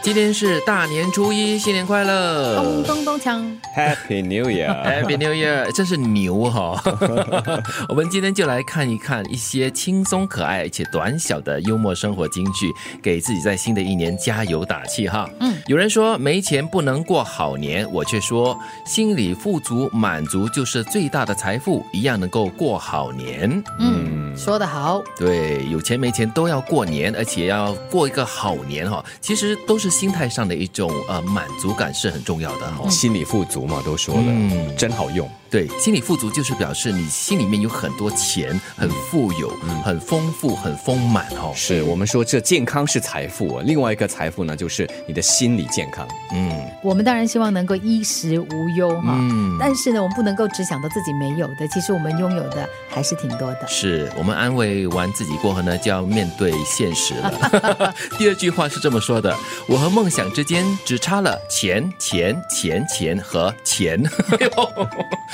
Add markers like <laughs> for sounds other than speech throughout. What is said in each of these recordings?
今天是大年初一，新年快乐！咚咚咚锵，Happy New Year！Happy New Year！真是牛哈、<laughs> 我们今天就来看一看一些轻松可爱且短小的幽默生活金句，给自己在新的一年加油打气哈。嗯，有人说没钱不能过好年，我却说心里富足满足就是最大的财富，一样能够过好年。嗯，说得好，对，有钱没钱都要过年，而且要过一个好年哈。其实都是心态上的一种呃满足感是很重要的哈。心理富足嘛，都说了，嗯真好用。对，心理富足就是表示你心里面有很多钱，很富有、嗯很丰富、很丰满哦。是我们说这健康是财富啊，另外一个财富呢，就是你的心理健康。嗯我们当然希望能够衣食无忧哈。嗯，但是呢，我们不能够只想到自己没有的，其实我们拥有的还是挺多的。是我们安慰完自己过后呢，就要面对现实了。<laughs> 第二句话是这么说的：我和梦想之间只差了钱、钱、钱、钱和钱。<laughs>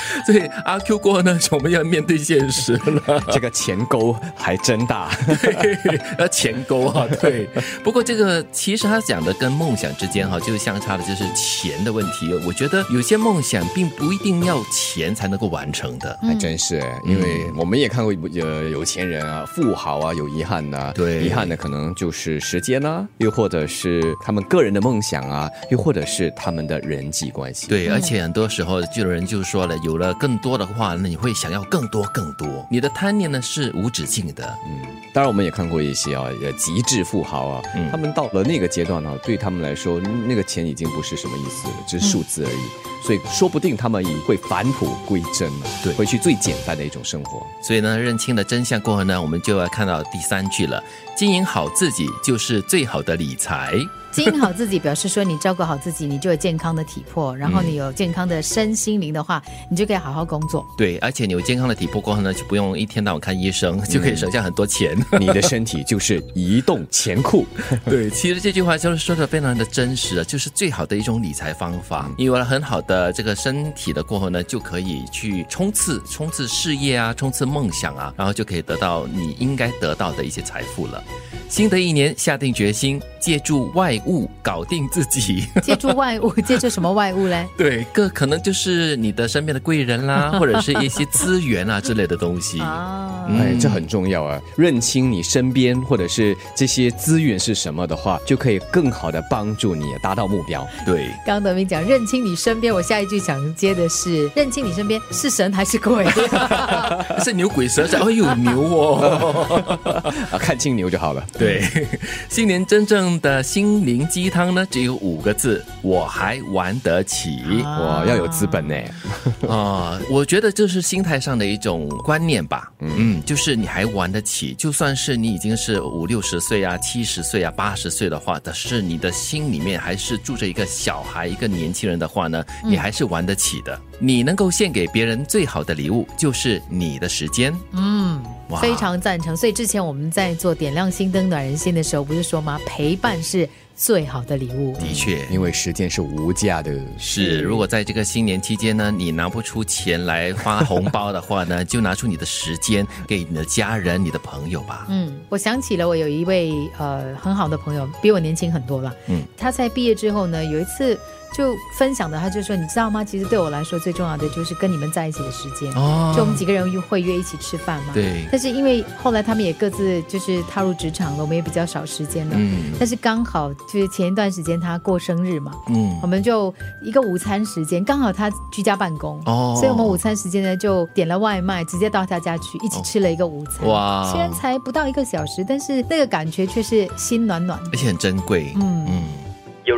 <laughs> 所以阿 Q 过后呢，我们要面对现实了。<laughs> 这个钱沟还真大。<laughs> 对，要钱沟啊，对。不过这个其实他讲的跟梦想之间哈，就是相差的就是钱的问题。我觉得有些梦想并不一定要钱才能够完成的。还真是，因为我们也看过有有钱人啊、富豪啊有遗憾的，对遗憾的可能就是时间啊，又或者是他们个人的梦想啊，又或者是他们的人际关系。对，而且很多时候就有人就说了，有了更多的话，那你会想要更多更多，你的贪念呢是无止境的。嗯，当然我们也看过一些啊，也，极致富豪啊，嗯他们到了那个阶段呢、对他们来说，那个钱已经不是什么意思了，只是数字而已。所以说不定他们也会返璞归真了，对回去最简单的一种生活。所以呢，认清了真相过后呢，我们就要看到第三句了：经营好自己就是最好的理财。经营好自己，表示说你照顾好自己，你就有健康的体魄，然后你有健康的身心灵的话，你就可以好好工作。对，而且你有健康的体魄过后呢，就不用一天到晚看医生，就可以省下很多钱。你的身体就是移动钱库，<laughs> 对，其实这句话就是说的非常的真实啊，就是最好的一种理财方法。你有了很好的这个身体的过后呢，就可以去冲刺、冲刺事业啊，冲刺梦想啊，然后就可以得到你应该得到的一些财富了。新的一年，下定决心，借助外物搞定自己。<laughs> <laughs> 借助外物，借助什么外物嘞？对，个可能就是你的身边的贵人啦，<laughs> 或者是一些资源啊之类的东西。哎，这很重要啊！认清你身边或者是这些资源是什么的话，就可以更好的帮助你达到目标。对，刚刚德明讲认清你身边，我下一句想接的是认清你身边是神还是鬼？是牛鬼蛇神，哎呦牛哦。啊，看清牛就好了。对，新年真正的心灵鸡汤呢，只有五个字：我还玩得起。哇，要有资本呢。<laughs> 啊、我觉得这是心态上的一种观念吧。嗯，就是你还玩得起，就算是你已经是五六十岁啊、七十岁啊、八十岁的话，但是你的心里面还是住着一个小孩、一个年轻人的话呢，你还是玩得起的。你能够献给别人最好的礼物，就是你的时间。嗯，哇非常赞成。所以之前我们在做点亮心灯暖人心的时候，不是说吗？陪伴是最好的礼物。的确，因为时间是无价的。是，如果在这个新年期间呢，你拿不出钱来发红包的话呢，就拿出你的时间给你的家人、你的朋友吧。嗯，我想起了我有一位呃很好的朋友，比我年轻很多了。嗯，他在毕业之后呢，有一次就分享的，他就说：“你知道吗？其实对我来说最重要的就是跟你们在一起的时间。哦就我们几个人约会约一起吃饭嘛。对但是因为后来他们也各自就是踏入职场了，我们也比较少时间了。嗯但是刚好就是前一段时间他过生日嘛，嗯我们就一个午餐时间，刚好他居家办公，哦所以我们午餐时间呢就点了外卖，直接到他家去，一起吃了一个午餐。哇虽然才不到一个小时，但是那个感觉却是心暖暖的而。且很珍贵。嗯嗯。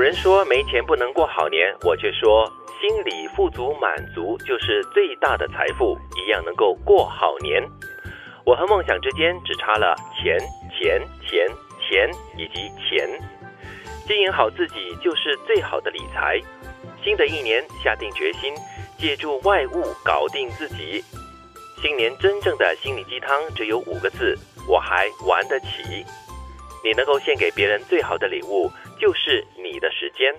人说没钱不能过好年，我却说心里富足满足就是最大的财富，一样能够过好年。我和梦想之间只差了钱、钱、钱、钱以及钱。经营好自己就是最好的理财。新的一年下定决心，借助外物搞定自己。新年真正的心理鸡汤只有五个字：我还玩得起。你能够献给别人最好的礼物，就是你的时间。